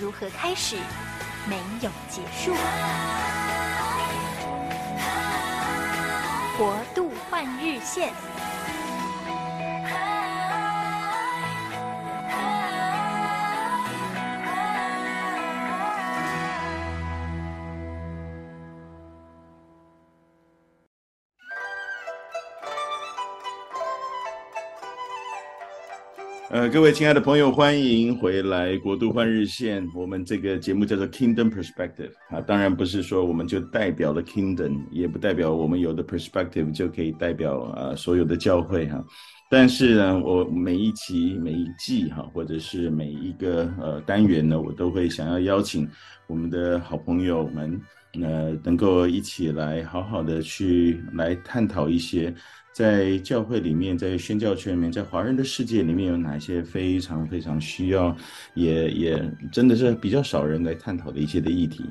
如何开始，没有结束。国度换日线。呃，各位亲爱的朋友，欢迎回来《国度换日线》。我们这个节目叫做 Kingdom Perspective 啊，当然不是说我们就代表了 Kingdom，也不代表我们有的 Perspective 就可以代表啊所有的教会哈。但是呢，我每一期、每一季哈，或者是每一个呃单元呢，我都会想要邀请我们的好朋友们，呃，能够一起来好好的去来探讨一些。在教会里面，在宣教圈里面，在华人的世界里面有哪些非常非常需要，也也真的是比较少人来探讨的一些的议题。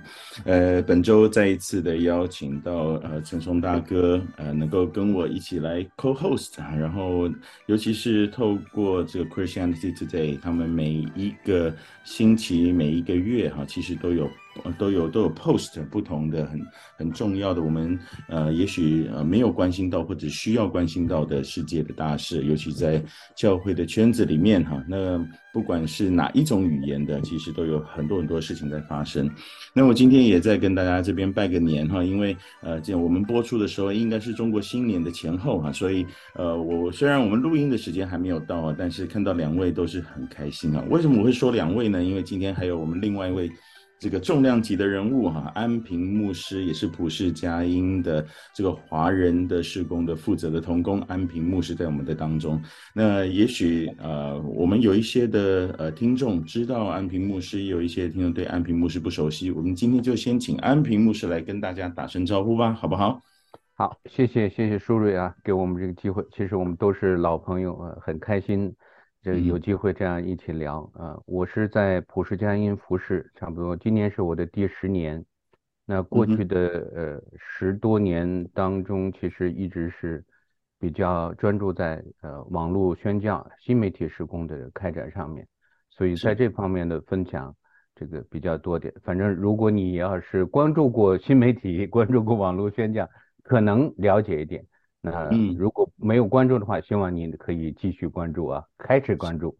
呃，本周再一次的邀请到呃陈松大哥，呃，能够跟我一起来 co-host，然后尤其是透过这个 Christianity Today，他们每一个星期、每一个月哈，其实都有。都有都有 post 不同的很很重要的，我们呃也许呃没有关心到或者需要关心到的世界的大事，尤其在教会的圈子里面哈，那不管是哪一种语言的，其实都有很多很多事情在发生。那我今天也在跟大家这边拜个年哈，因为呃这我们播出的时候应该是中国新年的前后哈，所以呃我虽然我们录音的时间还没有到啊，但是看到两位都是很开心啊。为什么我会说两位呢？因为今天还有我们另外一位。这个重量级的人物哈，安平牧师也是普世佳音的这个华人的事工的负责的同工，安平牧师在我们的当中。那也许呃，我们有一些的呃听众知道安平牧师，也有一些听众对安平牧师不熟悉。我们今天就先请安平牧师来跟大家打声招呼吧，好不好？好，谢谢谢谢舒瑞啊，给我们这个机会。其实我们都是老朋友啊，很开心。这有机会这样一起聊啊！我是在普世佳音服饰，差不多今年是我的第十年。那过去的呃十多年当中，其实一直是比较专注在呃网络宣教、新媒体施工的开展上面，所以在这方面的分享这个比较多点。反正如果你要是关注过新媒体、关注过网络宣教，可能了解一点。那嗯，如果没有关注的话，希望你可以继续关注啊，开始关注。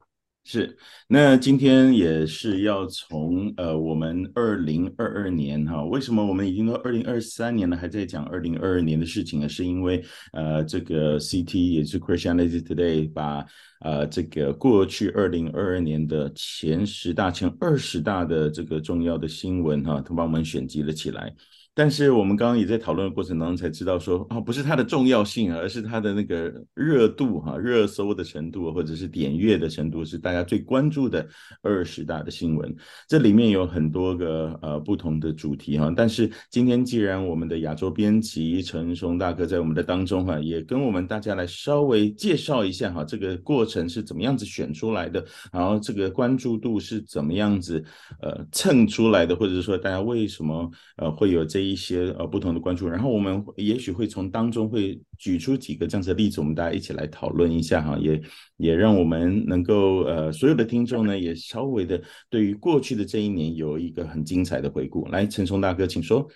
是，那今天也是要从呃，我们二零二二年哈，为什么我们已经到二零二三年了，还在讲二零二二年的事情呢？是因为呃，这个 CT 也是 Christianity Today 把呃这个过去二零二二年的前十大、前二十大的这个重要的新闻哈，都帮我们选集了起来。但是我们刚刚也在讨论的过程当中才知道说，啊，不是它的重要性，而是它的那个热度哈，热搜的程度或者是点阅的程度是大家最关注的二十大的新闻。这里面有很多个呃不同的主题哈。但是今天既然我们的亚洲编辑陈松大哥在我们的当中哈，也跟我们大家来稍微介绍一下哈，这个过程是怎么样子选出来的，然后这个关注度是怎么样子呃蹭出来的，或者是说大家为什么呃会有这一。些呃不同的关注，然后我们也许会从当中会举出几个这样子的例子，我们大家一起来讨论一下哈，也也让我们能够呃所有的听众呢也稍微的对于过去的这一年有一个很精彩的回顾。来，陈松大哥，请说。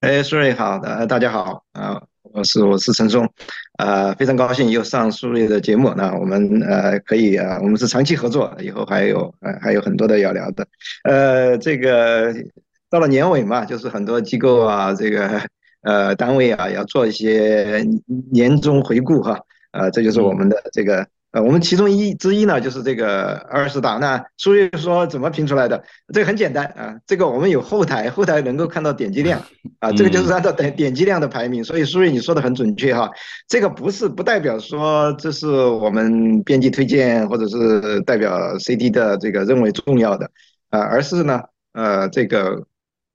哎，苏瑞好的，大家好啊，我是我是陈松，呃，非常高兴又上苏瑞的节目，那我们呃可以啊，我们是长期合作，以后还有呃还有很多的要聊的，呃，这个。到了年尾嘛，就是很多机构啊，这个呃单位啊，要做一些年终回顾哈，呃，这就是我们的这个呃，我们其中一之一呢，就是这个二十大。那书睿说怎么评出来的？这个很简单啊，这个我们有后台，后台能够看到点击量 啊，这个就是按照点点击量的排名。所以苏瑞你说的很准确哈，这个不是不代表说这是我们编辑推荐或者是代表 CD 的这个认为重要的啊，而是呢。呃这个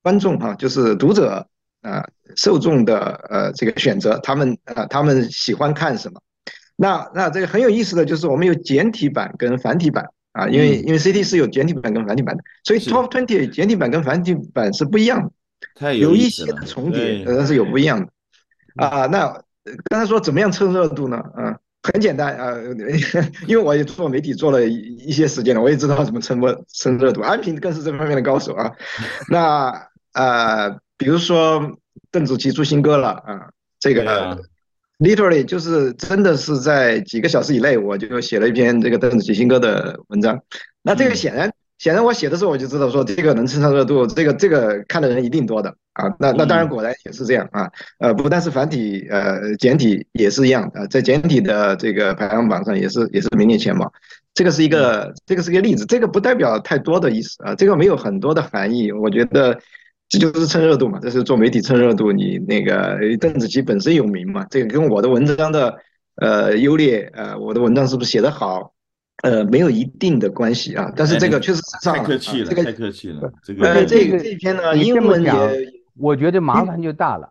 观众哈，就是读者啊受众的呃这个选择，他们啊他们喜欢看什么？那那这个很有意思的就是我们有简体版跟繁体版啊，因为因为 CT 是有简体版跟繁体版的，所以 Top Twenty 简体版跟繁体版是不一样的，太有，有一些重叠，但是有不一样的啊。那刚才说怎么样蹭热度呢？啊，很简单啊，因为我也做媒体做了一些时间了，我也知道怎么蹭热蹭热度。安平更是这方面的高手啊。那呃，比如说邓紫棋出新歌了啊，这个。Literally 就是真的是在几个小时以内，我就写了一篇这个邓紫棋新歌的文章。那这个显然，显然我写的时候我就知道说这个能蹭上热度，这个这个看的人一定多的啊。那那当然果然也是这样啊。呃，不但是繁体，呃，简体也是一样啊，在简体的这个排行榜上也是也是名列前茅。这个是一个这个是一个例子，这个不代表太多的意思啊，这个没有很多的含义，我觉得。这就是蹭热度嘛，这是做媒体蹭热度。你那个邓紫棋本身有名嘛，这个跟我的文章的呃优劣，呃，我的文章是不是写得好，呃，没有一定的关系啊。但是这个确实上了，太客气了，这个太客气了。这个呃，这个这篇呢，英文也，我觉得麻烦就大了。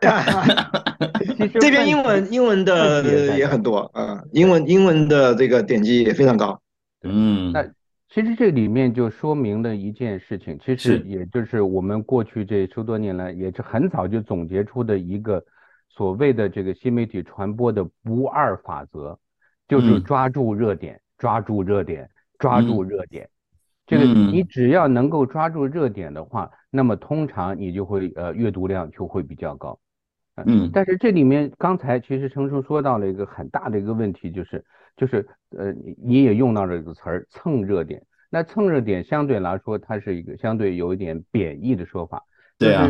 这篇英文英文的也很多啊，英文英文的这个点击也非常高。嗯。其实这里面就说明了一件事情，其实也就是我们过去这十多年来，也是很早就总结出的一个所谓的这个新媒体传播的不二法则，就是抓住热点，抓住热点，抓住热点。这个你只要能够抓住热点的话，那么通常你就会呃阅读量就会比较高。嗯，但是这里面刚才其实程叔说到了一个很大的一个问题，就是。就是呃，你也用到这个词儿蹭热点。那蹭热点相对来说，它是一个相对有一点贬义的说法。对啊，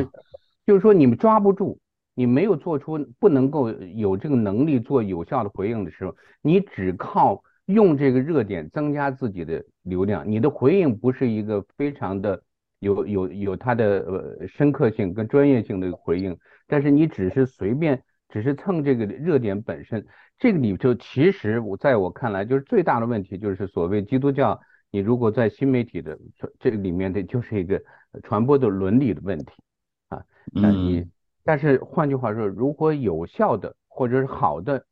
就是说你们抓不住，你没有做出不能够有这个能力做有效的回应的时候，你只靠用这个热点增加自己的流量，你的回应不是一个非常的有有有它的呃深刻性跟专业性的回应，但是你只是随便只是蹭这个热点本身。这个里头其实我在我看来，就是最大的问题，就是所谓基督教，你如果在新媒体的这个里面的，就是一个传播的伦理的问题啊。那你但是换句话说，如果有效的或者是好的，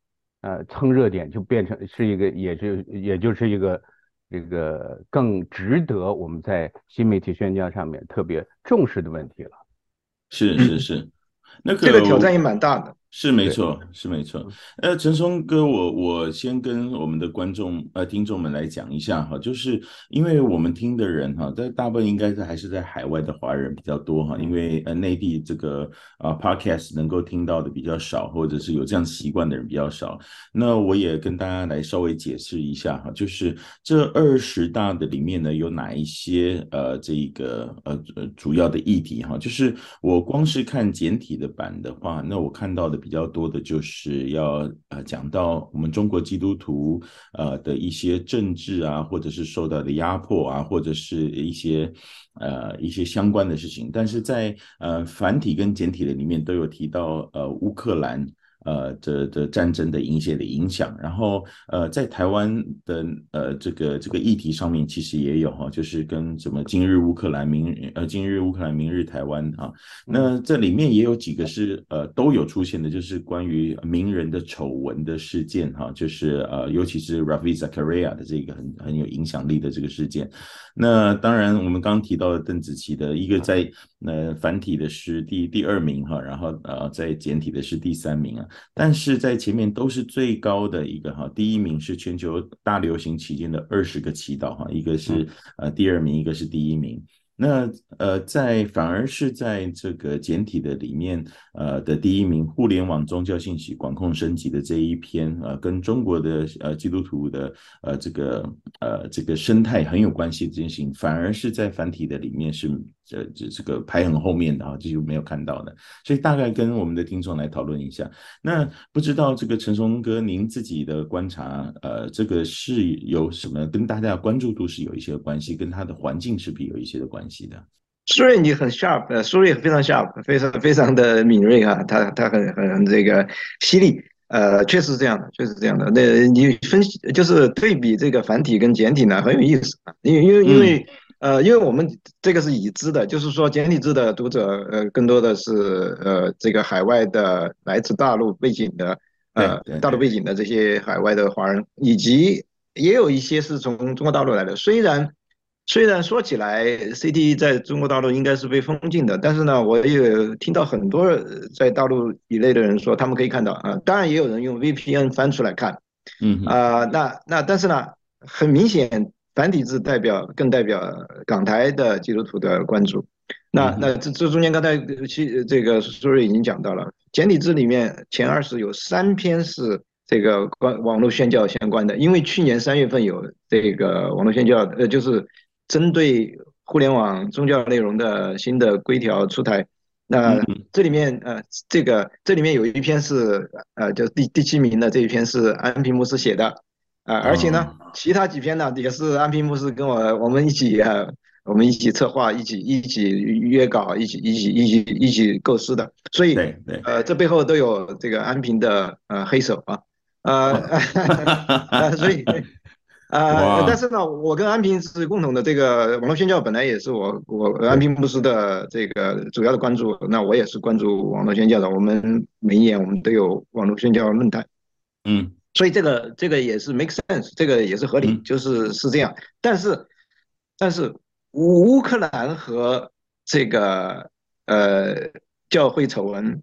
呃，蹭热点就变成是一个，也就也就是一个这个更值得我们在新媒体宣教上面特别重视的问题了。是是是，那个这个挑战也蛮大的。是没错，是没错。呃，陈松哥，我我先跟我们的观众呃听众们来讲一下哈，就是因为我们听的人哈，在大部分应该是还是在海外的华人比较多哈，因为呃内地这个啊 podcast 能够听到的比较少，或者是有这样习惯的人比较少。那我也跟大家来稍微解释一下哈，就是这二十大的里面呢，有哪一些呃这个呃主要的议题哈，就是我光是看简体的版的话，那我看到的。比较多的就是要呃讲到我们中国基督徒呃的一些政治啊，或者是受到的压迫啊，或者是一些呃一些相关的事情，但是在呃繁体跟简体的里面都有提到呃乌克兰。呃，这这战争的一些的影响，然后呃，在台湾的呃这个这个议题上面，其实也有哈，就是跟什么今日乌克兰，明日呃今日乌克兰，明日台湾啊，那这里面也有几个是呃都有出现的，就是关于名人的丑闻的事件哈，就是呃尤其是 Ravi Zachariah 的这个很很有影响力的这个事件。那当然我们刚刚提到的邓紫棋的一个在呃繁体的是第第二名哈，然后呃在简体的是第三名啊。但是在前面都是最高的一个哈，第一名是全球大流行期间的二十个祈祷哈，一个是呃第二名，一个是第一名。那呃，在反而是在这个简体的里面，呃的第一名，互联网宗教信息管控升级的这一篇，呃，跟中国的呃基督徒的呃这个呃这个生态很有关系的这件事情，反而是在繁体的里面是这这这个排很后面的啊，这就没有看到的。所以大概跟我们的听众来讨论一下。那不知道这个陈松哥，您自己的观察，呃，这个是有什么跟大家的关注度是有一些关系，跟他的环境是不是有一些的关系？的，苏瑞你很 sharp，呃，苏瑞非常 sharp，非常非常的敏锐啊，他他很很这个犀利，呃，确实是这样的，确实是这样的。那你分析就是对比这个繁体跟简体呢，很有意思啊，因为因为因为呃，因为我们这个是已知的，就是说简体字的读者，呃，更多的是呃这个海外的来自大陆背景的，呃，大陆背景的这些海外的华人，以及也有一些是从中国大陆来的。虽然虽然说起来，CT 在中国大陆应该是被封禁的，但是呢，我也听到很多在大陆以内的人说，他们可以看到啊，当然也有人用 VPN 翻出来看，嗯啊，那那但是呢，很明显。繁体字代表更代表港台的基督徒的关注，那那这这中间刚才其这个苏瑞已经讲到了，简体字里面前二十有三篇是这个关网络宣教相关的，因为去年三月份有这个网络宣教，呃，就是针对互联网宗教内容的新的规条出台，那这里面呃这个这里面有一篇是呃就第第七名的这一篇是安平牧师写的。啊，而且呢，其他几篇呢也是安平牧师跟我我们一起啊，我们一起策划，一起一起约稿，一起一起一起一起构思的，所以呃，这背后都有这个安平的呃黑手啊，呃，所以 呃，但是呢，我跟安平是共同的，这个网络宣教本来也是我我安平牧师的这个主要的关注，那我也是关注网络宣教的，我们每一年我们都有网络宣教论坛，嗯。所以这个这个也是 make sense，这个也是合理，就是是这样。但是，但是乌克兰和这个呃教会丑闻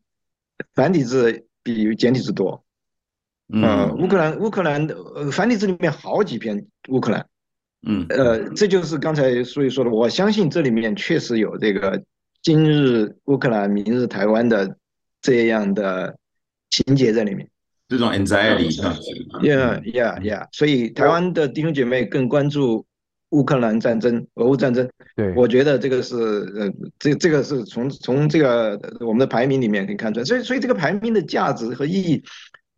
繁体字比简体字多。呃，乌克兰乌克兰的繁体字里面好几篇乌克兰。嗯。呃，这就是刚才所以说的，我相信这里面确实有这个今日乌克兰，明日台湾的这样的情节在里面。这种 anxiety 啊，yeah yeah yeah，所以台湾的弟兄姐妹更关注乌克兰战争、俄乌战争。对，我觉得这个是呃，这这个是从从这个我们的排名里面可以看出来。所以所以这个排名的价值和意义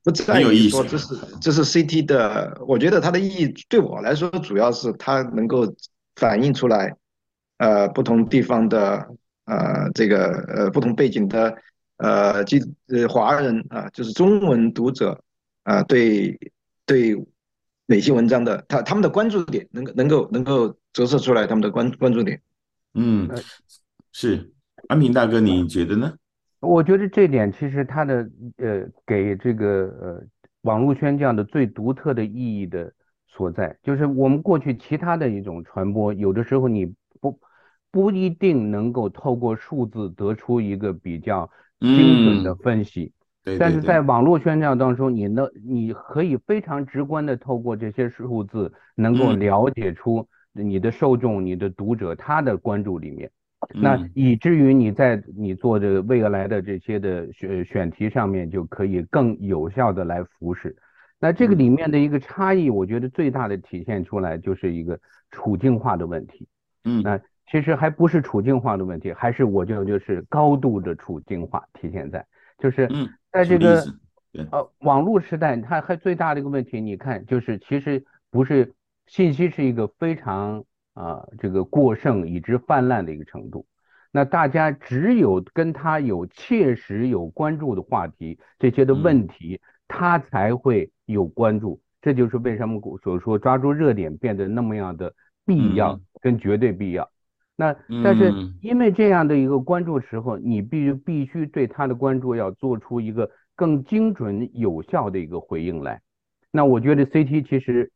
不在于说这是这是 CT 的，我觉得它的意义对我来说主要是它能够反映出来，呃，不同地方的呃这个呃不同背景的。呃，即呃华人啊，就是中文读者啊，对对哪些文章的他他们的关注点能够能够能够折射出来他们的关关注点。嗯，是安平大哥，你觉得呢？我觉得这点其实它的呃给这个呃网络宣教的最独特的意义的所在，就是我们过去其他的一种传播，有的时候你不不一定能够透过数字得出一个比较。精准的分析，对，但是在网络宣教当中，你能你可以非常直观的透过这些数字，能够了解出你的受众、你的读者他的关注里面，那以至于你在你做的未来的这些的选选题上面，就可以更有效的来服侍。那这个里面的一个差异，我觉得最大的体现出来就是一个处境化的问题。嗯，那。其实还不是处境化的问题，还是我觉得就是高度的处境化体现在，就是在这个呃网络时代，它还最大的一个问题，你看就是其实不是信息是一个非常啊这个过剩以致泛滥的一个程度，那大家只有跟他有切实有关注的话题，这些的问。题他才会有关注，这就是为什么所说抓住热点变得那么样的必要。跟绝对必要。那但是因为这样的一个关注时候，你必须必须对他的关注要做出一个更精准有效的一个回应来。那我觉得 CT 其实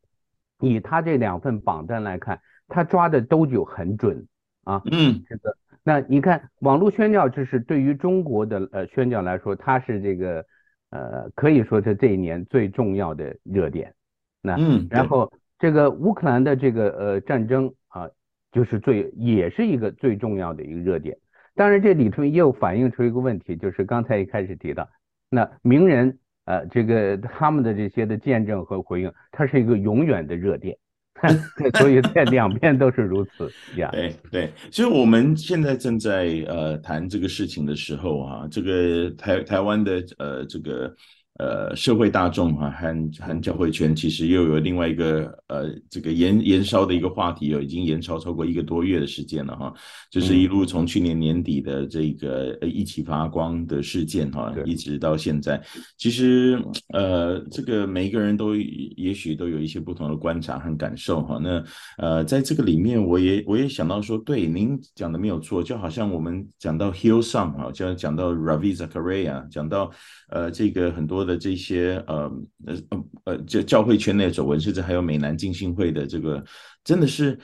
以他这两份榜单来看，他抓的都有很准啊。嗯，这个。那你看网络宣教，这是对于中国的呃宣教来说，它是这个呃可以说是这一年最重要的热点。那嗯，然后这个乌克兰的这个呃战争啊。就是最也是一个最重要的一个热点，当然这里头又反映出一个问题，就是刚才一开始提到，那名人呃这个他们的这些的见证和回应，它是一个永远的热点，所以在 两边都是如此呀。对对，其实我们现在正在呃谈这个事情的时候啊，这个台台湾的呃这个呃，社会大众哈、啊、和和教会圈其实又有另外一个呃，这个延延烧的一个话题哦，已经延烧超过一个多月的时间了哈，就是一路从去年年底的这个呃一起发光的事件哈，对一直到现在，其实呃，这个每一个人都也许都有一些不同的观察和感受哈。那呃，在这个里面，我也我也想到说，对您讲的没有错，就好像我们讲到 Hillsong 哈，就讲到 Ravi Zachariah，讲到呃这个很多。的这些呃呃呃呃，就教会圈内的走文，甚至还有美南浸信会的这个，真的是，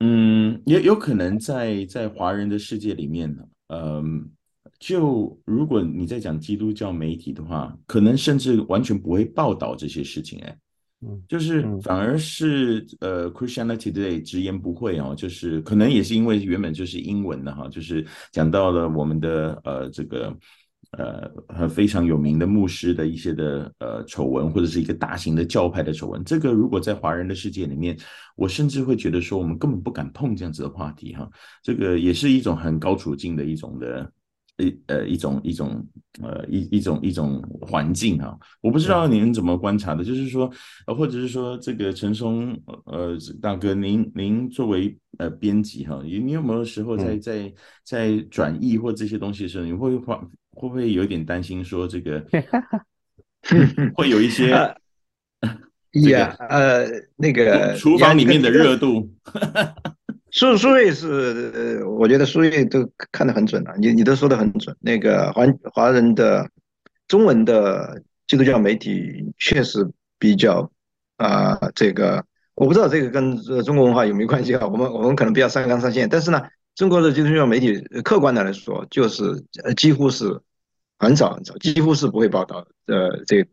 嗯，也有可能在在华人的世界里面呢，嗯、呃，就如果你在讲基督教媒体的话，可能甚至完全不会报道这些事情，哎，嗯，就是反而是呃，Christianity Today 直言不讳哦，就是可能也是因为原本就是英文的哈，就是讲到了我们的呃这个。呃，很非常有名的牧师的一些的呃丑闻，或者是一个大型的教派的丑闻，这个如果在华人的世界里面，我甚至会觉得说，我们根本不敢碰这样子的话题哈。这个也是一种很高处境的一种的一呃一种一种呃一一种一种环境哈。我不知道您怎么观察的，就是说，呃，或者是说这个陈松呃大哥，您您作为呃编辑哈，你你有没有时候在在在转译或这些东西的时候，你会花？会不会有点担心说这个 会有一些呀呃 那个厨房里面的热度？苏苏瑞是我觉得苏瑞都看得很准了，你你都说的很准。那个华华人的中文的基督教媒体确实比较啊，这个我不知道这个跟中国文化有没有关系啊？我们我们可能比较上纲上线，但是呢，中国的基督教媒体客观的来说，就是几乎是。很少很少，几乎是不会报道呃，这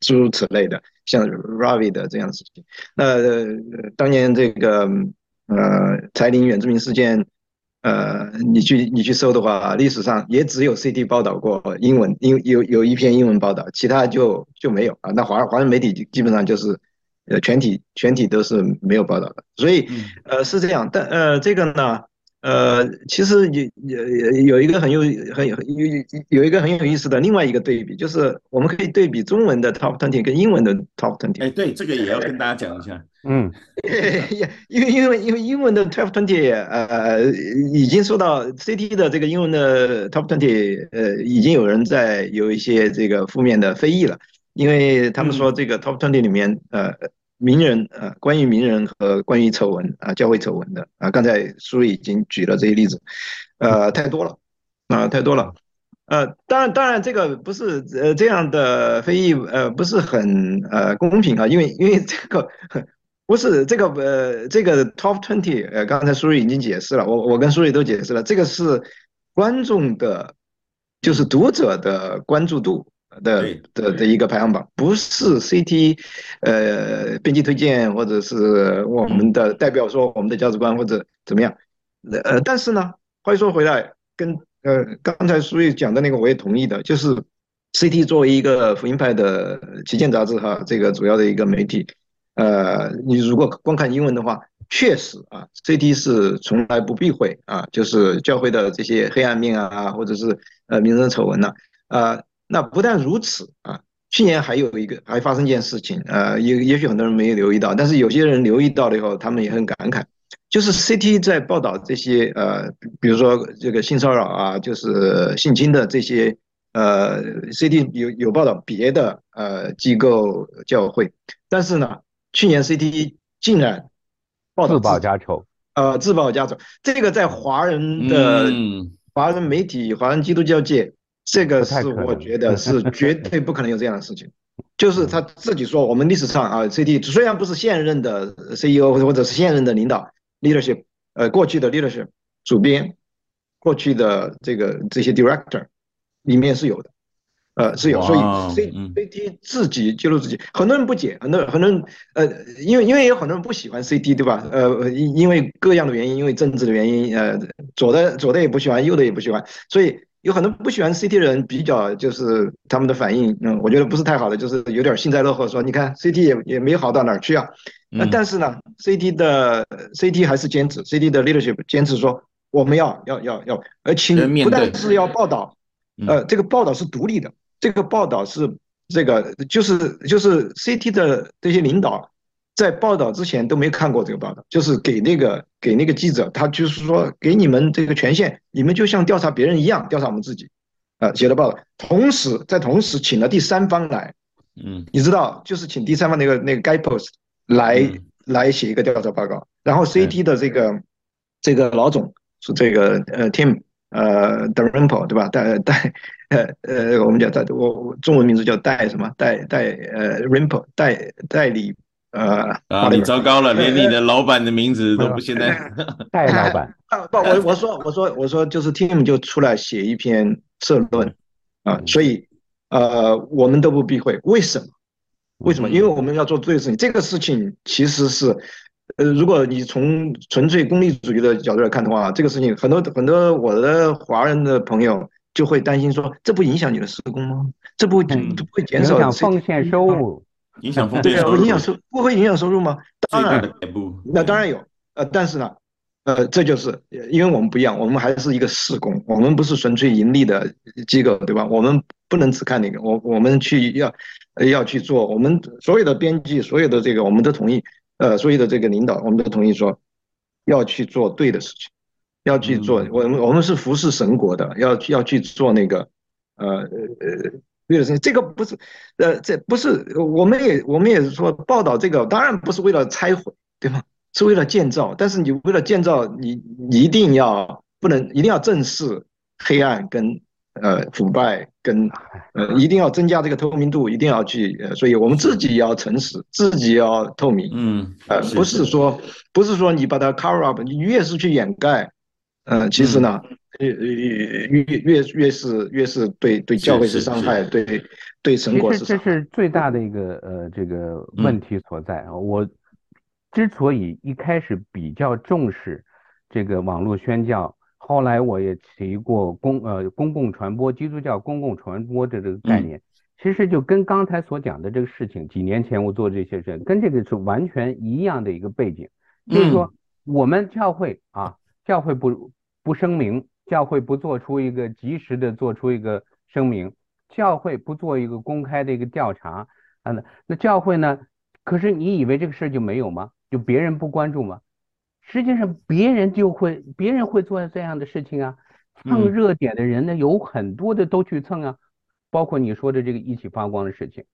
诸如此类的，像 Ravi 的这样的事情。那、呃、当年这个呃柴玲原住民事件，呃，你去你去搜的话，历史上也只有 CT 报道过英文，因有有一篇英文报道，其他就就没有啊。那华华人媒体基本上就是呃全体全体都是没有报道的，所以呃是这样。但呃这个呢？呃，其实有有有一个很有很有有有一个很有意思的另外一个对比，就是我们可以对比中文的 Top Twenty 跟英文的 Top Twenty。哎，对，这个也要跟大家讲一下。嗯，因为因为因为英文的 Top Twenty 呃已经受到 CT 的这个英文的 Top Twenty 呃已经有人在有一些这个负面的非议了，因为他们说这个 Top Twenty 里面呃。名人啊，关于名人和关于丑闻啊，教会丑闻的啊，刚才书里已经举了这些例子，呃，太多了啊，太多了，呃，当然，当然，这个不是呃这样的非议，呃，不是很呃公平啊，因为因为这个 不是这个呃这个 top twenty，呃，刚才书里已经解释了，我我跟书里都解释了，这个是观众的，就是读者的关注度。的的的一个排行榜，不是 CT，呃，编辑推荐或者是我们的代表说我们的价值观或者怎么样，呃，但是呢，话说回来，跟呃刚才苏玉讲的那个我也同意的，就是 CT 作为一个福音派的旗舰杂志哈，这个主要的一个媒体，呃，你如果光看英文的话，确实啊，CT 是从来不避讳啊，就是教会的这些黑暗面啊，或者是呃名人丑闻呐，啊。那不但如此啊，去年还有一个还发生一件事情，呃，也也许很多人没有留意到，但是有些人留意到了以后，他们也很感慨，就是 CT 在报道这些呃，比如说这个性骚扰啊，就是性侵的这些，呃，CT 有有报道别的呃机构教会，但是呢，去年 CT 竟然报道自报家丑，呃，自报家丑，这个在华人的华人媒体、华人基督教界。这个是我觉得是 绝对不可能有这样的事情，就是他自己说，我们历史上啊，CT 虽然不是现任的 CEO 或者是现任的领导 leadership，呃，过去的 leadership 主编，过去的这个这些 director 里面是有的，呃，是有，所以 CCT 自己揭露自己，很多人不解，很多很多人呃，因为因为有很多人不喜欢 CT 对吧？呃，因因为各样的原因，因为政治的原因，呃，左的左的也不喜欢，右的也不喜欢，所以。有很多不喜欢 CT 的人，比较就是他们的反应，嗯，我觉得不是太好的，就是有点幸灾乐祸，说你看 CT 也也没好到哪儿去啊。那但是呢，CT 的 CT 还是坚持，CT 的 leadership 坚持说我们要要要要，而且不但是要报道，呃，这个报道是独立的，这个报道是这个就是就是 CT 的这些领导在报道之前都没看过这个报道，就是给那个给那个记者，他就是说给你们这个权限，你们就像调查别人一样调查我们自己，啊，写的报道，同时在同时请了第三方来，嗯，你知道，就是请第三方那个那个 Guidepost 来、嗯、来写一个调查报告，然后 CT 的这个、嗯、这个老总是这个呃 Tim 呃 Dalrymple 对吧？带带。呃呃，我们叫代，我我中文名字叫戴什么？戴戴呃，Rimple 代代理呃。啊，你糟糕了，连你的老板的名字 都不现在。戴老板。啊不，我我说我说我说就是 Tim 就出来写一篇社论啊，所以呃我们都不避讳，为什么？为什么？因为我们要做对的事情。这个事情其实是呃，如果你从纯粹功利主义的角度来看的话，这个事情很多很多我的华人的朋友。就会担心说，这不影响你的施工吗？这不会不会减少影响奉献收入？影响奉献对啊，不影响收不会影响收入吗？当然，那当然有。呃，但是呢，呃，这就是因为我们不一样，我们还是一个事工，我们不是纯粹盈利的机构，对吧？我们不能只看那个，我我们去要要去做，我们所有的编辑，所有的这个，我们都同意，呃，所有的这个领导，我们都同意说要去做对的事情。要去做，我们我们是服侍神国的，要要去做那个，呃呃呃，对的事情。这个不是，呃，这不是，我们也我们也是说报道这个，当然不是为了拆毁，对吗？是为了建造。但是你为了建造，你你一定要不能一定要正视黑暗跟呃腐败跟呃一定要增加这个透明度，一定要去，呃，所以我们自己要诚实，自己要透明。嗯，呃，不是说不是说你把它 cover up，你越是去掩盖。呃，其实呢，越越越越是越是对对教会是伤害，对对神国是。其实这是最大的一个呃这个问题所在啊。我之所以一开始比较重视这个网络宣教，后来我也提过公呃公共传播基督教公共传播的这个概念，其实就跟刚才所讲的这个事情，几年前我做这些事，跟这个是完全一样的一个背景，就是说我们教会啊，教会不。不声明，教会不做出一个及时的做出一个声明，教会不做一个公开的一个调查啊，那那教会呢？可是你以为这个事就没有吗？就别人不关注吗？实际上别人就会，别人会做这样的事情啊。蹭热点的人呢，有很多的都去蹭啊，包括你说的这个一起发光的事情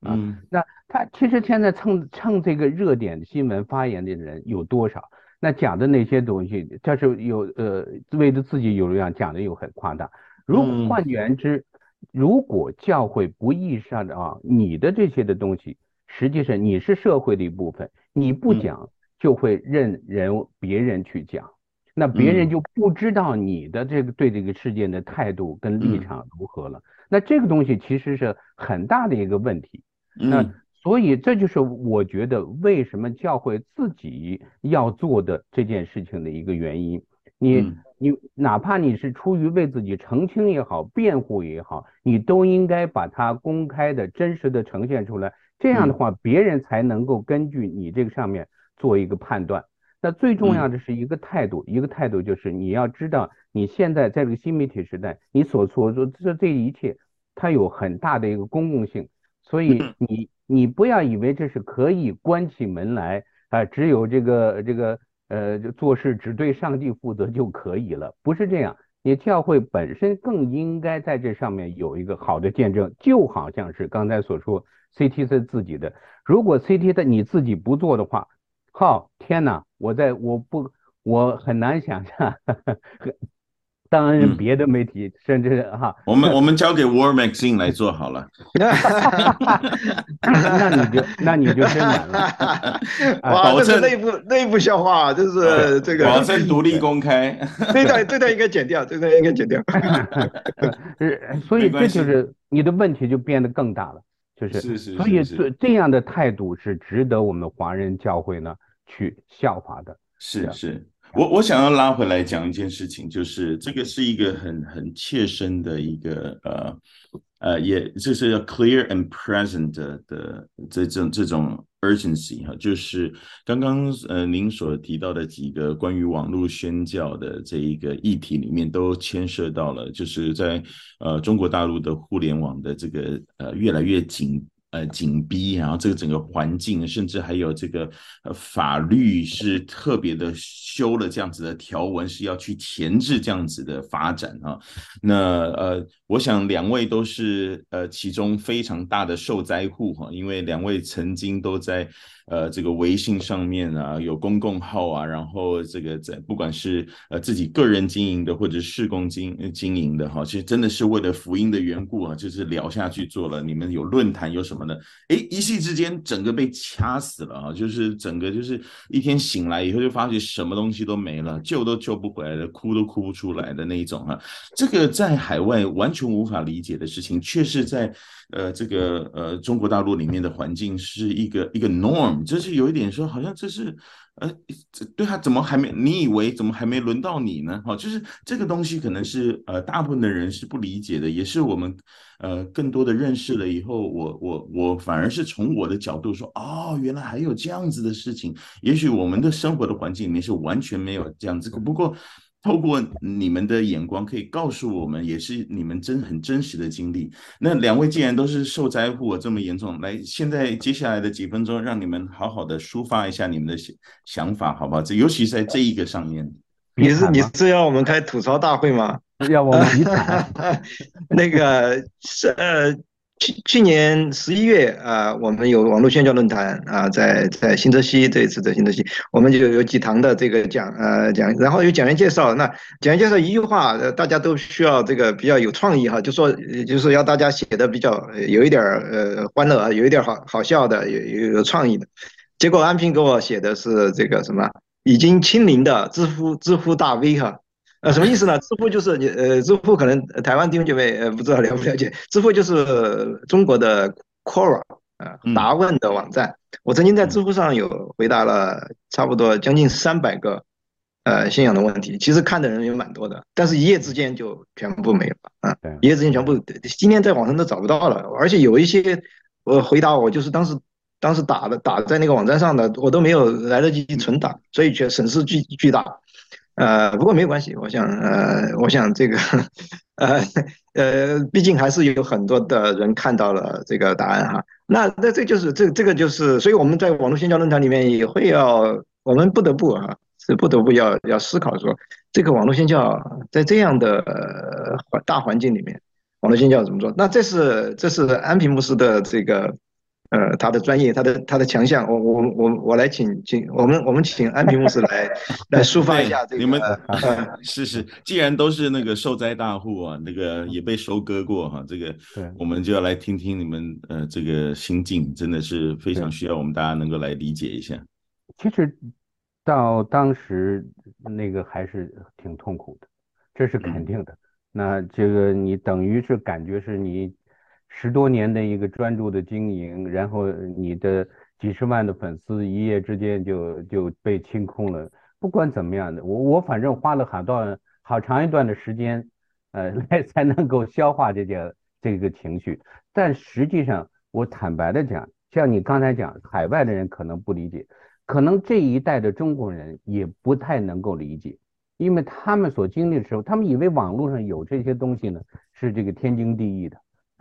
啊。那他其实现在蹭蹭这个热点新闻发言的人有多少？那讲的那些东西，他是有呃为了自己有流量讲的又很夸大。如果换言之，如果教会不意识到啊，你的这些的东西，实际上你是社会的一部分，你不讲就会任人别人去讲，那别人就不知道你的这个对这个事件的态度跟立场如何了。那这个东西其实是很大的一个问题。那。所以这就是我觉得为什么教会自己要做的这件事情的一个原因。你你哪怕你是出于为自己澄清也好、辩护也好，你都应该把它公开的真实的呈现出来。这样的话，别人才能够根据你这个上面做一个判断。那最重要的是一个态度，一个态度就是你要知道你现在在这个新媒体时代，你所做的这这一切，它有很大的一个公共性。所以你。你不要以为这是可以关起门来啊，只有这个这个呃做事只对上帝负责就可以了，不是这样。你教会本身更应该在这上面有一个好的见证，就好像是刚才所说 CTC 自己的，如果 CT 的你自己不做的话，靠天哪，我在我不我很难想象。当然，别的媒体、嗯、甚至哈，我们我们交给 War Magazine 来做好了。那你就那你就真难了。哇，这是内部内部笑话，这是这个保证独立公开。这段这段应该剪掉，这段应该剪掉。所以这就是你的问题就变得更大了，就是是是。所以这这样的态度是值得我们华人教会呢去效法的。是是。我我想要拉回来讲一件事情，就是这个是一个很很切身的一个呃呃，也就是要 clear and present 的，的这种这种 urgency 哈，就是刚刚呃您所提到的几个关于网络宣教的这一个议题里面，都牵涉到了，就是在呃中国大陆的互联网的这个呃越来越紧。呃，紧逼，然后这个整个环境，甚至还有这个呃法律是特别的修了这样子的条文，是要去钳制这样子的发展啊。那呃，我想两位都是呃其中非常大的受灾户哈，因为两位曾经都在。呃，这个微信上面啊，有公共号啊，然后这个在不管是呃自己个人经营的，或者是事工经经营的哈，其实真的是为了福音的缘故啊，就是聊下去做了。你们有论坛有什么的？哎，一夕之间整个被掐死了啊，就是整个就是一天醒来以后就发觉什么东西都没了，救都救不回来的，哭都哭不出来的那一种啊。这个在海外完全无法理解的事情，却是在。呃，这个呃，中国大陆里面的环境是一个一个 norm，就是有一点说，好像这是呃，对他怎么还没？你以为怎么还没轮到你呢？哈，就是这个东西可能是呃，大部分的人是不理解的，也是我们呃更多的认识了以后，我我我反而是从我的角度说，哦，原来还有这样子的事情，也许我们的生活的环境里面是完全没有这样子，不过。透过你们的眼光，可以告诉我们，也是你们真很真实的经历。那两位既然都是受灾户，这么严重，来，现在接下来的几分钟，让你们好好的抒发一下你们的想想法，好不好？这尤其是在这一个上面，你是 你是要我们开吐槽大会吗？要我们比 那个是呃。去去年十一月啊，我们有网络宣教论坛啊，在在新泽西这一次的新泽西，我们就有几堂的这个讲呃讲，然后有讲员介绍，那讲员介绍一句话，呃大家都需要这个比较有创意哈，就说就是要大家写的比较有一点呃欢乐啊，有一点好好笑的，有有有创意的。结果安平给我写的是这个什么已经清零的知乎知乎大 V 哈。呃，什么意思呢？知乎就是你呃，知乎可能台湾弟兄姐妹呃不知道了不了解，知乎就是中国的 Quora 啊答问的网站。我曾经在知乎上有回答了差不多将近三百个呃信仰的问题，其实看的人也蛮多的，但是一夜之间就全部没有了啊，一夜之间全部今天在网上都找不到了，而且有一些我回答我就是当时当时打的打在那个网站上的，我都没有来得及存档，所以却损失巨巨大。呃，不过没有关系，我想，呃，我想这个，呃，呃，毕竟还是有很多的人看到了这个答案哈。那那这就是这这个就是，所以我们在网络宣教论坛里面也会要，我们不得不啊，是不得不要要思考说，这个网络宣教在这样的环大环境里面，网络宣教怎么做？那这是这是安平牧师的这个。呃，他的专业，他的他的强项，我我我我来请请我们我们请安平牧师来 来抒发一下这个。你们 是是，既然都是那个受灾大户啊，那个也被收割过哈，这个我们就要来听听你们呃这个心境，真的是非常需要我们大家能够来理解一下。其实到当时那个还是挺痛苦的，这是肯定的。嗯、那这个你等于是感觉是你。十多年的一个专注的经营，然后你的几十万的粉丝一夜之间就就被清空了。不管怎么样的，我我反正花了好段好长一段的时间，呃，来 才能够消化这件这个情绪。但实际上，我坦白的讲，像你刚才讲，海外的人可能不理解，可能这一代的中国人也不太能够理解，因为他们所经历的时候，他们以为网络上有这些东西呢，是这个天经地义的。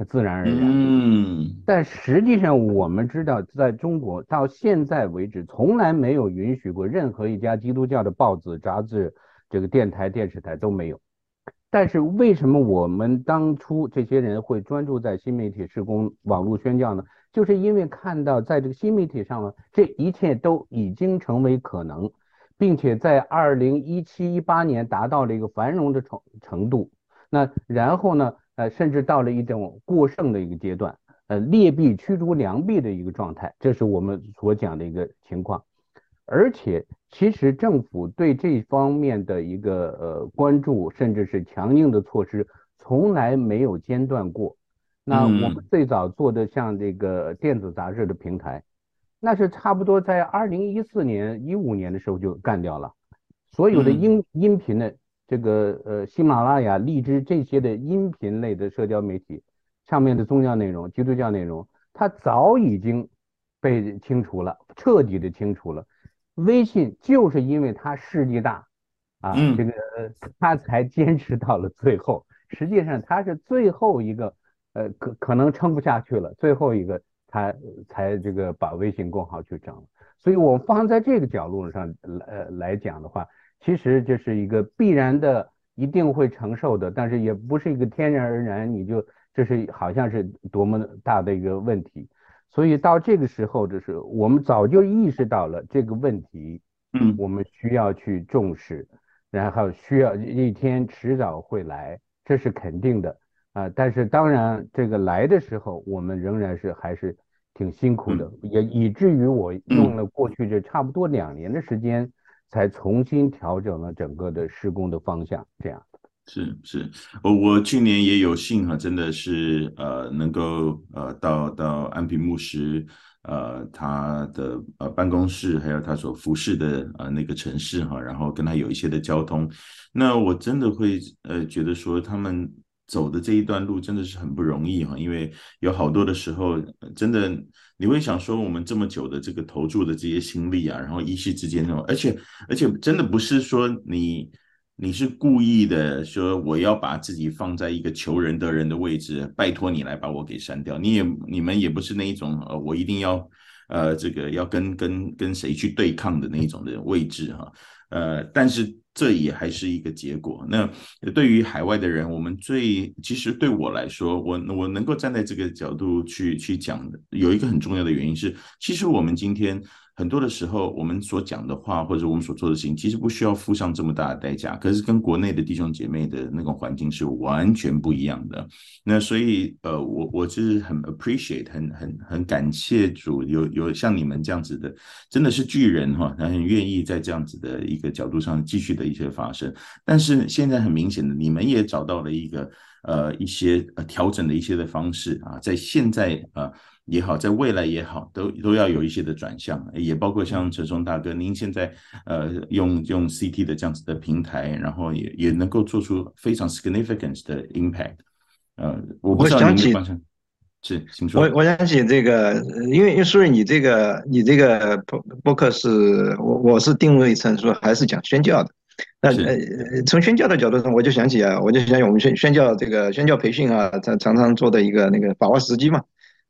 自然而然，嗯，但实际上我们知道，在中国到现在为止，从来没有允许过任何一家基督教的报纸、杂志、这个电台、电视台都没有。但是为什么我们当初这些人会专注在新媒体施工、网络宣教呢？就是因为看到在这个新媒体上呢，这一切都已经成为可能，并且在二零一七、一八年达到了一个繁荣的程程度。那然后呢？呃，甚至到了一种过剩的一个阶段，呃，劣币驱逐良币的一个状态，这是我们所讲的一个情况。而且，其实政府对这方面的一个呃关注，甚至是强硬的措施，从来没有间断过。那我们最早做的像这个电子杂志的平台，那是差不多在二零一四年、一五年的时候就干掉了，所有的音音频呢。这个呃，喜马拉雅、荔枝这些的音频类的社交媒体上面的宗教内容、基督教内容，它早已经被清除了，彻底的清除了。微信就是因为它势力大啊，这个它才坚持到了最后。实际上它是最后一个，呃，可可能撑不下去了，最后一个它才这个把微信公号去整。所以我放在这个角度上来来讲的话，其实这是一个必然的，一定会承受的，但是也不是一个天然而然，你就这是好像是多么大的一个问题。所以到这个时候，就是我们早就意识到了这个问题，嗯，我们需要去重视，然后需要一天迟早会来，这是肯定的啊。但是当然，这个来的时候，我们仍然是还是挺辛苦的，也以至于我用了过去这差不多两年的时间，才重新调整了整个的施工的方向，这样。是是，我我去年也有幸哈，真的是呃能够呃到到安平牧师呃他的呃办公室，还有他所服侍的呃那个城市哈，然后跟他有一些的交通，那我真的会呃觉得说他们走的这一段路真的是很不容易哈，因为有好多的时候真的你会想说我们这么久的这个投注的这些心力啊，然后一夕之间那种，而且而且真的不是说你。你是故意的，说我要把自己放在一个求仁得仁的位置，拜托你来把我给删掉。你也你们也不是那一种，呃，我一定要，呃，这个要跟跟跟谁去对抗的那一种的位置哈，呃，但是这也还是一个结果。那对于海外的人，我们最其实对我来说，我我能够站在这个角度去去讲的，有一个很重要的原因是，其实我们今天。很多的时候，我们所讲的话或者我们所做的事情，其实不需要付上这么大的代价。可是跟国内的弟兄姐妹的那种环境是完全不一样的。那所以，呃，我我就是很 appreciate，很很很感谢主有有像你们这样子的，真的是巨人哈，很愿意在这样子的一个角度上继续的一些发生。但是现在很明显的，你们也找到了一个呃一些呃调整的一些的方式啊，在现在啊。也好，在未来也好，都都要有一些的转向，也包括像陈松大哥，您现在呃用用 CT 的这样子的平台，然后也也能够做出非常 significant 的 impact。呃，我不知道您的方向是，请说。我我想起这个，因为因为苏瑞，你这个你这个播播客是我我是定位成说还是讲宣教的，那呃从宣教的角度上，我就想起啊，我就想起我们宣宣教这个宣教培训啊，常常常做的一个那个把握时机嘛。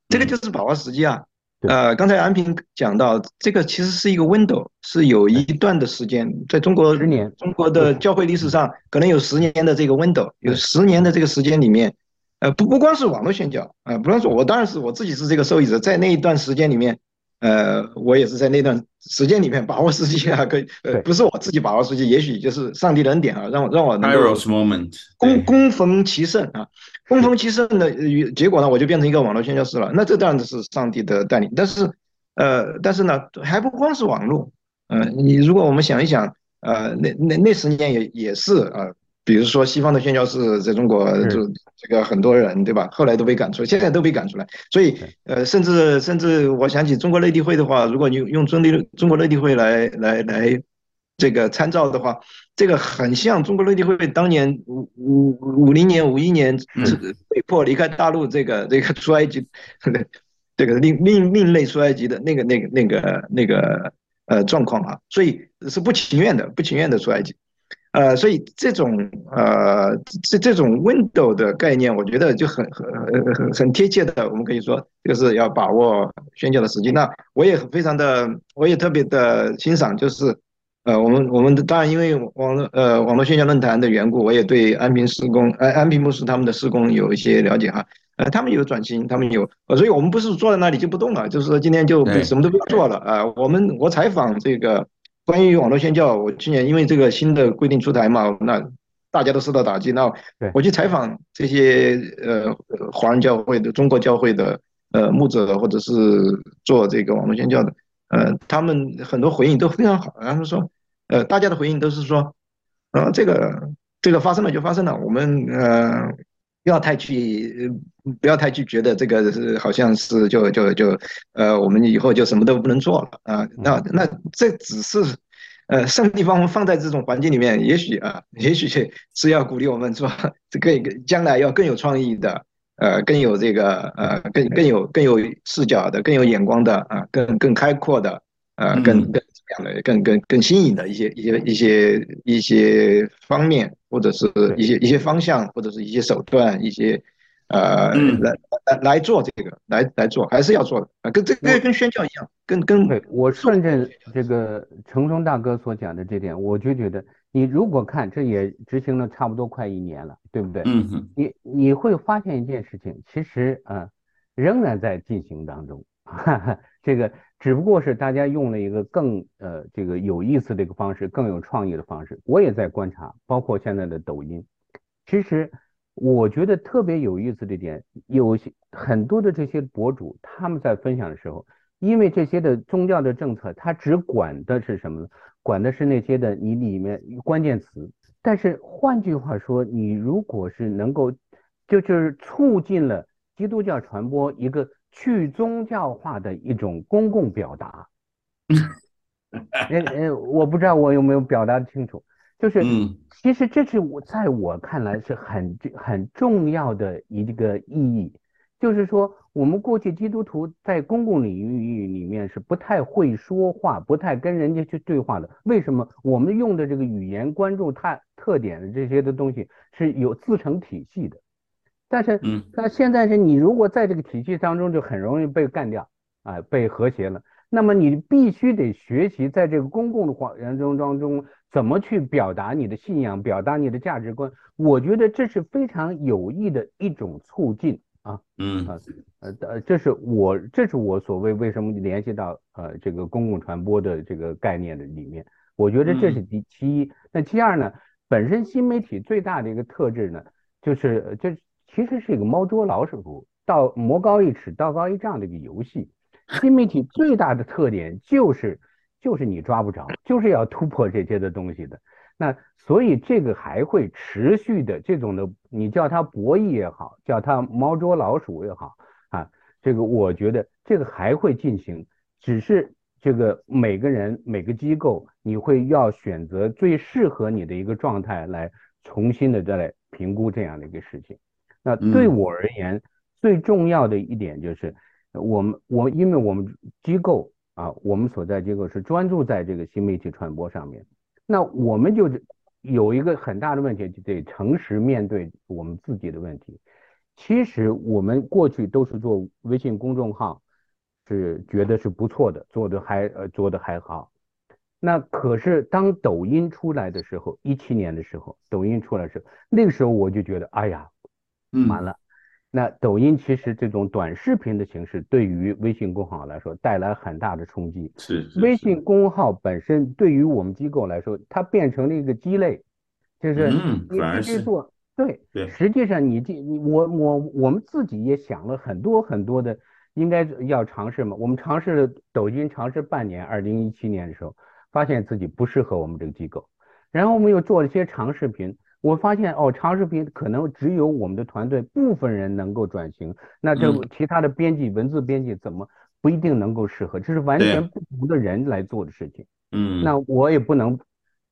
这个就是把握时机啊，呃，刚才安平讲到，这个其实是一个 window，是有一段的时间，在中国，十年，中国的教会历史上可能有十年的这个 window，有十年的这个时间里面，呃，不不光是网络宣教啊，不光是我，当然是我自己是这个受益者，在那一段时间里面。呃，我也是在那段时间里面把握时机啊，可以，呃，不是我自己把握时机，也许就是上帝的恩典啊，让我让我能够攻攻逢其胜啊，攻逢其胜的结果呢，我就变成一个网络宣教师了。那这当然是上帝的带领，但是，呃，但是呢，还不光是网络，呃，你如果我们想一想，呃，那那那十年也也是呃。比如说，西方的宣教士在中国就这个很多人，对吧？后来都被赶出来，现在都被赶出来。所以，呃，甚至甚至，我想起中国内地会的话，如果你用中地中国内地会来来来这个参照的话，这个很像中国内地会当年五五五零年五一年被迫离开大陆，这个这个出埃及，这个另另另类出埃及的那个那个那个那个呃状况啊，所以是不情愿的，不情愿的出埃及。呃，所以这种呃这这种 window 的概念，我觉得就很很很很贴切的。我们可以说，就是要把握宣教的时机。那我也非常的，我也特别的欣赏，就是呃，我们我们当然因为网络呃网络宣教论坛的缘故，我也对安平施工安安平牧师他们的施工有一些了解哈。呃，他们有转型，他们有，所以我们不是坐在那里就不动了，就是说今天就什么都不要做了啊。我们我采访这个。关于网络宣教，我去年因为这个新的规定出台嘛，那大家都受到打击。那我去采访这些呃华人教会的、中国教会的呃牧者，或者是做这个网络宣教的，呃，他们很多回应都非常好。他们说，呃，大家的回应都是说，呃，这个这个发生了就发生了，我们呃。不要太去，不要太去觉得这个是好像是就就就呃，我们以后就什么都不能做了啊。那那这只是呃，上帝方放在这种环境里面，也许啊，也许是要鼓励我们说，这个将来要更有创意的呃更有这个呃更更有更有视角的、更有眼光的啊，更更开阔的呃更更这样的更更更新颖的一些一些一些一些方面，或者是一些一些方向，或者是一些手段，一些。呃，来来来做这个，来来做，还是要做的啊，跟这个跟宣教一样，跟跟。对，我顺着这个程松大哥所讲的这点，我就觉得，你如果看，这也执行了差不多快一年了，对不对？嗯哼。你你会发现一件事情，其实啊，仍然在进行当中，哈哈，这个只不过是大家用了一个更呃这个有意思的一个方式，更有创意的方式。我也在观察，包括现在的抖音，其实。我觉得特别有意思的一点，有些很多的这些博主，他们在分享的时候，因为这些的宗教的政策，他只管的是什么呢？管的是那些的你里面关键词。但是换句话说，你如果是能够，就就是促进了基督教传播一个去宗教化的一种公共表达。呃呃，我不知道我有没有表达清楚。就是，其实这是我在我看来是很很重要的一个意义，就是说，我们过去基督徒在公共领域里面是不太会说话，不太跟人家去对话的。为什么？我们用的这个语言、关注它特点的这些的东西是有自成体系的。但是，那现在是你如果在这个体系当中，就很容易被干掉啊，被和谐了。那么你必须得学习在这个公共的环境当中。怎么去表达你的信仰，表达你的价值观？我觉得这是非常有益的一种促进啊。嗯啊呃呃，这是我这是我所谓为什么联系到呃这个公共传播的这个概念的里面。我觉得这是第其一。那其二呢，本身新媒体最大的一个特质呢，就是这其实是一个猫捉老鼠，道魔高一尺，道高一丈的一个游戏。新媒体最大的特点就是。就是你抓不着，就是要突破这些的东西的。那所以这个还会持续的这种的，你叫它博弈也好，叫它猫捉老鼠也好啊，这个我觉得这个还会进行，只是这个每个人每个机构，你会要选择最适合你的一个状态来重新的再来评估这样的一个事情。那对我而言，最重要的一点就是我们我因为我们机构。啊，我们所在机构是专注在这个新媒体传播上面，那我们就有一个很大的问题，就得诚实面对我们自己的问题。其实我们过去都是做微信公众号，是觉得是不错的，做的还呃做的还好。那可是当抖音出来的时候，一七年的时候，抖音出来的时候，那个时候我就觉得，哎呀，完了。嗯那抖音其实这种短视频的形式对于微信公号来说带来很大的冲击。是，是，是。微信公号本身对于我们机构来说，它变成了一个鸡肋，就是你必须做。对对。实际上你这你我我我们自己也想了很多很多的，应该要尝试嘛。我们尝试了抖音，尝试半年，二零一七年的时候，发现自己不适合我们这个机构，然后我们又做了一些长视频。我发现哦，长视频可能只有我们的团队部分人能够转型，那这其他的编辑、文字编辑怎么不一定能够适合？这是完全不同的人来做的事情。嗯，那我也不能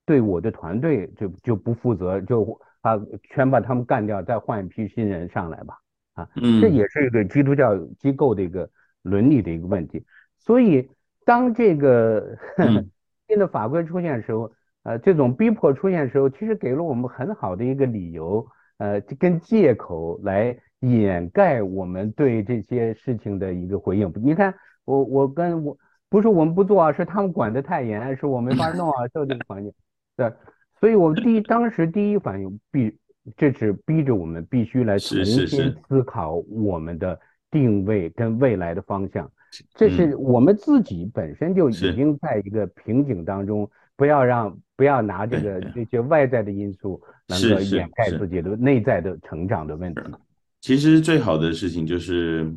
对我的团队就就不负责，就啊全把他们干掉，再换一批新人上来吧。啊，这也是一个基督教机构的一个伦理的一个问题。所以当这个 新的法规出现的时候。呃，这种逼迫出现的时候，其实给了我们很好的一个理由，呃，跟借口来掩盖我们对这些事情的一个回应。你看，我我跟我不是我们不做啊，是他们管得太严，是我没法弄啊，就这个环境。对，所以我们第一当时第一反应必，这是逼着我们必须来重新思考我们的定位跟未来的方向。这是我们自己本身就已经在一个瓶颈当中。不要让不要拿这个这些外在的因素能够掩盖自己的内在的成长的问题。其实最好的事情就是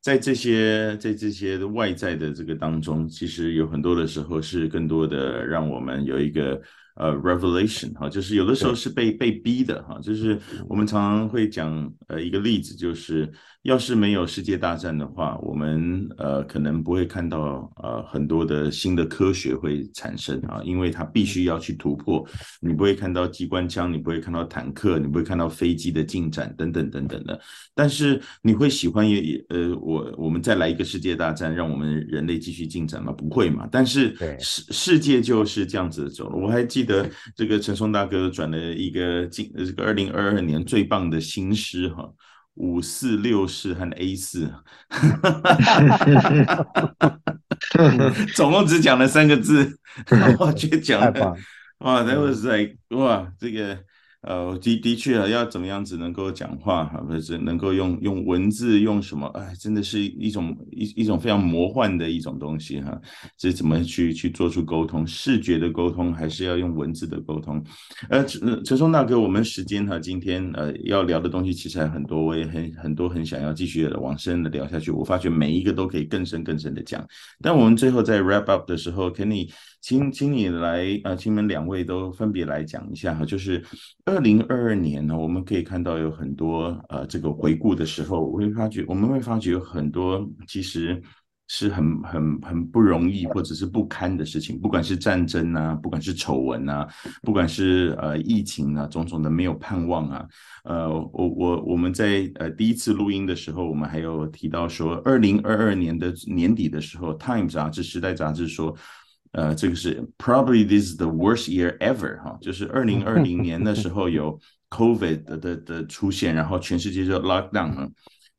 在这些在这些外在的这个当中，其实有很多的时候是更多的让我们有一个呃，revelation 哈，就是有的时候是被被逼的哈，就是我们常常会讲呃一个例子，就是要是没有世界大战的话，我们呃可能不会看到呃很多的新的科学会产生啊，因为它必须要去突破，你不会看到机关枪，你不会看到坦克，你不会看到飞机的进展等等等等的，但是你会喜欢也也呃我我们再来一个世界大战，让我们人类继续进展吗？不会嘛，但是世世界就是这样子走了，我还记得。这个陈松大哥转了一个今这个二零二二年最棒的新诗哈，五四六式和 A 四，总共只讲了三个字，我觉得讲了哇，That was like 哇，这个。呃，的的确啊，要怎么样子能够讲话哈，或者是能够用用文字用什么？哎，真的是一种一一种非常魔幻的一种东西哈。这怎么去去做出沟通？视觉的沟通还是要用文字的沟通？呃，陈松大哥，我们时间哈，今天呃要聊的东西其实还很多，我也很很多很想要继续往深的聊下去。我发觉每一个都可以更深更深的讲，但我们最后在 wrap up 的时候，肯你。请，请你来，呃，请你们两位都分别来讲一下哈，就是二零二二年呢，我们可以看到有很多，呃，这个回顾的时候，我会发觉，我们会发觉有很多其实是很很很不容易或者是不堪的事情，不管是战争啊，不管是丑闻啊，不管是呃疫情啊，种种的没有盼望啊，呃，我我我们在呃第一次录音的时候，我们还有提到说，二零二二年的年底的时候，《Time》杂志，《时代》杂志说。呃，这个是 probably this is the worst year ever 哈，就是二零二零年的时候有 COVID 的的的出现，然后全世界就 lockdown 哈。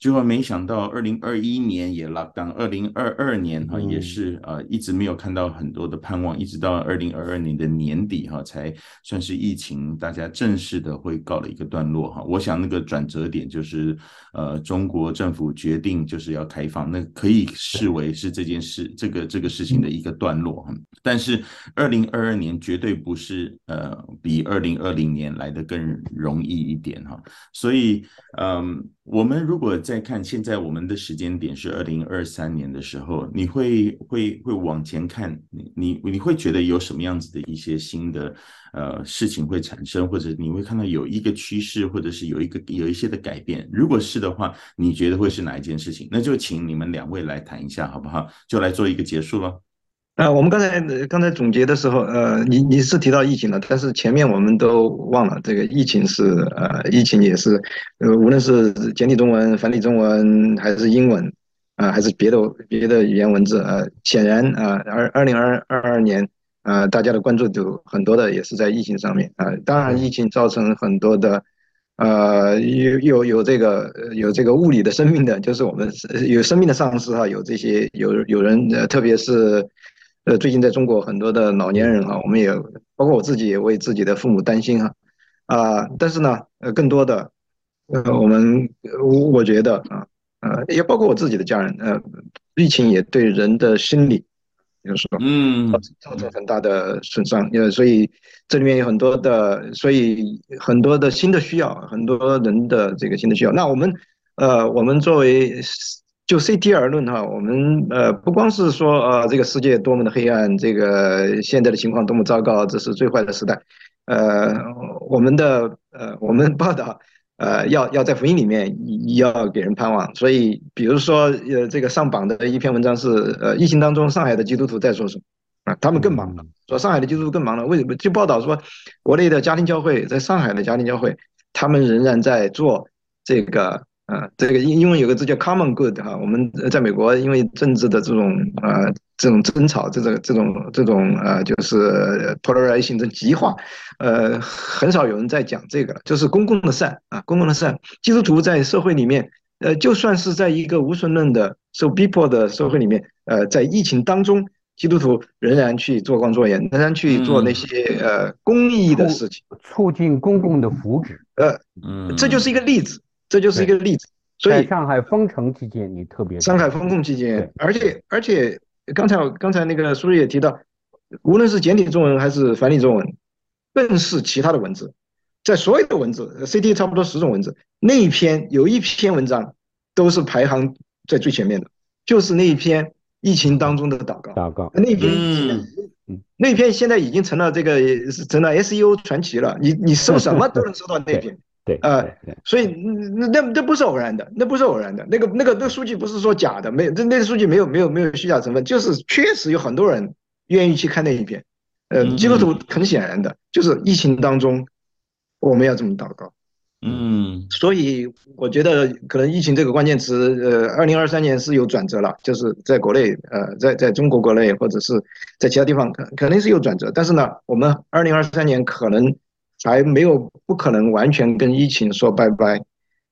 结果没想到，二零二一年也 lock down，二零二二年哈也是呃一直没有看到很多的盼望，一直到二零二二年的年底哈才算是疫情大家正式的会告了一个段落哈。我想那个转折点就是呃中国政府决定就是要开放，那可以视为是这件事这个这个事情的一个段落哈。但是二零二二年绝对不是呃比二零二零年来的更容易一点哈，所以嗯。我们如果再看现在我们的时间点是二零二三年的时候，你会会会往前看，你你你会觉得有什么样子的一些新的呃事情会产生，或者你会看到有一个趋势，或者是有一个有一些的改变。如果是的话，你觉得会是哪一件事情？那就请你们两位来谈一下好不好？就来做一个结束了。啊，我们刚才刚才总结的时候，呃，你你是提到疫情了，但是前面我们都忘了，这个疫情是呃，疫情也是，呃，无论是简体中文、繁体中文，还是英文，啊、还是别的别的语言文字，呃，显然啊，二二零二二二年，啊、大家的关注度很多的也是在疫情上面啊、当然疫情造成很多的，呃，有有有这个有这个物理的生命的，就是我们有生命的丧失哈，有这些有有人呃，特别是。呃，最近在中国很多的老年人哈，我们也包括我自己也为自己的父母担心哈，啊，但是呢，呃，更多的，呃，我们我觉得啊，呃，也包括我自己的家人，呃，疫情也对人的心理，有时候嗯，造成很大的损伤，因为所以这里面有很多的，所以很多的新的需要，很多人的这个新的需要。那我们，呃，我们作为。就 CT 而论哈，我们呃不光是说呃这个世界多么的黑暗，这个现在的情况多么糟糕，这是最坏的时代，呃我们的呃我们报道呃要要在福音里面要给人盼望，所以比如说呃这个上榜的一篇文章是呃疫情当中上海的基督徒在说什么啊，他们更忙了，说上海的基督徒更忙了，为什么？就报道说国内的家庭教会在上海的家庭教会，他们仍然在做这个。啊，这个英英文有个字叫 common good 哈，我们在美国因为政治的这种啊这种争吵，这种这种这种呃就是 polarization 的极化，呃，很少有人在讲这个了，就是公共的善啊，公共的善，基督徒在社会里面，呃，就算是在一个无神论的受逼迫的社会里面，呃，在疫情当中，基督徒仍然去做光做盐，仍然去做那些呃公益的事情，促进公共的福祉，呃，嗯，这就是一个例子。这就是一个例子，所以上海封城期间，你特别上海封控期间，而且而且刚才刚才那个苏瑞也提到，无论是简体中文还是繁体中文，更是其他的文字，在所有的文字，CT 差不多十种文字，那一篇有一篇文章都是排行在最前面的，就是那一篇疫情当中的祷告，祷告。那篇，嗯，那篇现在已经成了这个成了 SEO 传奇了。你你搜什么都能搜到那篇，对，呃，所以那那那不是偶然的，那不是偶然的。那个那个那个数据不是说假的，没有，那那个数据没有没有没有虚假成分，就是确实有很多人愿意去看那一篇。呃，基督徒很显然的就是疫情当中我们要这么祷告。嗯，所以我觉得可能疫情这个关键词，呃，二零二三年是有转折了，就是在国内，呃，在在中国国内或者是在其他地方，肯肯定是有转折。但是呢，我们二零二三年可能还没有不可能完全跟疫情说拜拜。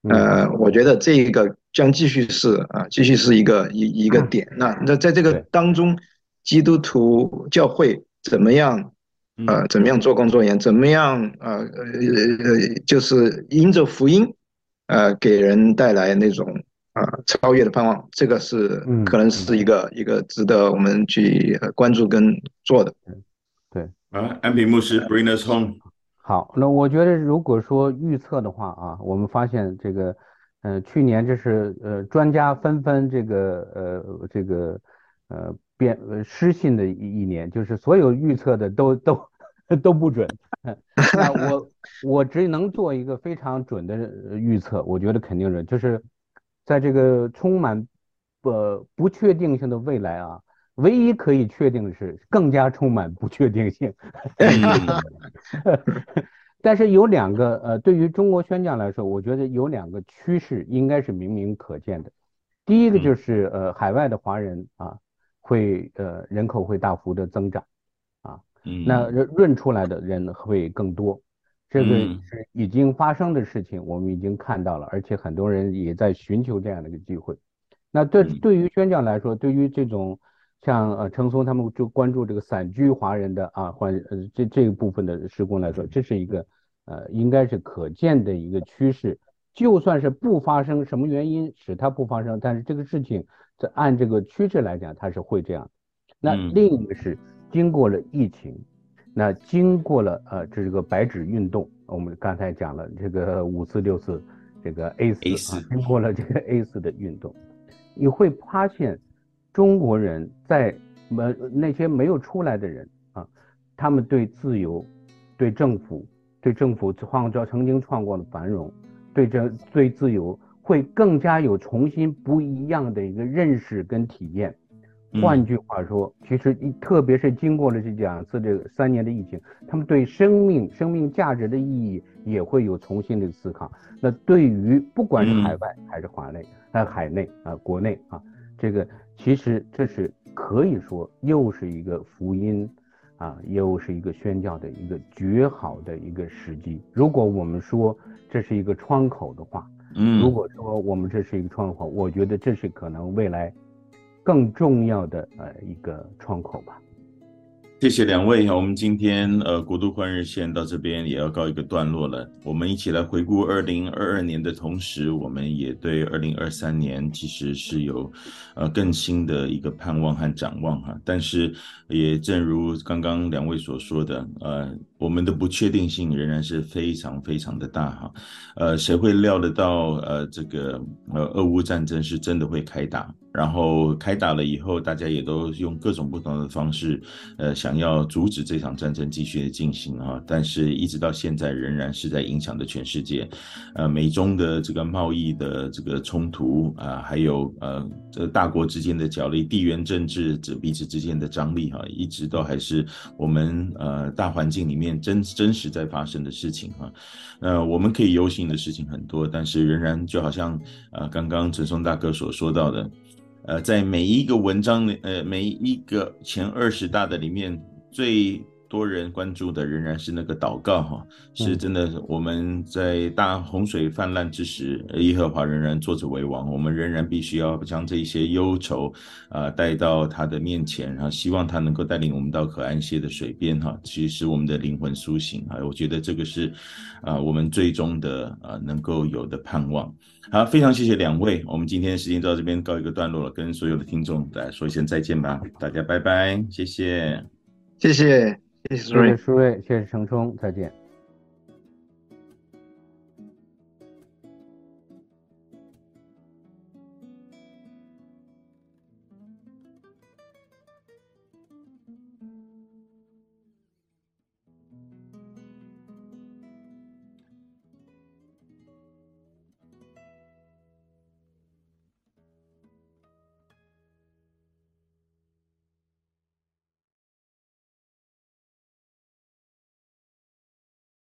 呃，我觉得这一个将继续是啊，继续是一个一一个点。那那在这个当中，基督徒教会怎么样？呃，怎么样做工作人员？怎么样？呃呃呃，就是因着福音，呃，给人带来那种啊、呃、超越的盼望。这个是可能是一个、嗯、一个值得我们去关注跟做的。对啊，安平牧师，Bring us home。好，那我觉得如果说预测的话啊，我们发现这个，呃，去年这是呃专家纷纷这个呃这个呃变呃失信的一一年，就是所有预测的都都。都不准，那我我只能做一个非常准的预测，我觉得肯定是，就是在这个充满不不确定性的未来啊，唯一可以确定的是更加充满不确定性。但是有两个呃，对于中国宣讲来说，我觉得有两个趋势应该是明明可见的。第一个就是呃，海外的华人啊，会呃人口会大幅的增长啊。那润润出来的人会更多，这个是已经发生的事情，我们已经看到了，而且很多人也在寻求这样的一个机会。那对对于宣讲来说，对于这种像呃程松他们就关注这个散居华人的啊，或呃这这一部分的施工来说，这是一个呃应该是可见的一个趋势。就算是不发生什么原因使它不发生，但是这个事情在按这个趋势来讲，它是会这样。那另一个是。经过了疫情，那经过了呃这个白纸运动，我们刚才讲了这个五四六四这个 A 四啊，经过了这个 A 四的运动，你会发现中国人在没那些没有出来的人啊，他们对自由、对政府、对政府创造曾经创造的繁荣，对这对自由会更加有重新不一样的一个认识跟体验。换句话说，其实特别是经过了这两次这个三年的疫情，他们对生命、生命价值的意义也会有重新的思考。那对于不管是海外还是华内，呃海内啊国内啊，这个其实这是可以说又是一个福音啊，又是一个宣教的一个绝好的一个时机。如果我们说这是一个窗口的话，嗯，如果说我们这是一个窗口，我觉得这是可能未来。更重要的呃一个窗口吧。谢谢两位，我们今天呃国度换日线到这边也要告一个段落了。我们一起来回顾二零二二年的同时，我们也对二零二三年其实是有呃更新的一个盼望和展望哈。但是也正如刚刚两位所说的，呃，我们的不确定性仍然是非常非常的大哈。呃，谁会料得到呃这个呃俄乌战争是真的会开打？然后开打了以后，大家也都用各种不同的方式，呃，想要阻止这场战争继续的进行啊。但是，一直到现在，仍然是在影响着全世界。呃，美中的这个贸易的这个冲突啊，还有呃，这大国之间的角力、地缘政治这彼此之间的张力哈，一直都还是我们呃大环境里面真真实在发生的事情哈。呃，我们可以忧心的事情很多，但是仍然就好像呃刚刚陈松大哥所说到的。呃，在每一个文章里，呃，每一个前二十大的里面，最多人关注的仍然是那个祷告，哈，是真的。我们在大洪水泛滥之时，耶和华仍然坐着为王，我们仍然必须要将这些忧愁啊带到他的面前，然后希望他能够带领我们到可安歇的水边，哈，其实使我们的灵魂苏醒，啊，我觉得这个是啊我们最终的啊能够有的盼望。好，非常谢谢两位，我们今天的时间到这边告一个段落了，跟所有的听众来说一声再见吧，大家拜拜，谢谢，谢谢。谢谢舒瑞，谢谢程冲，再见。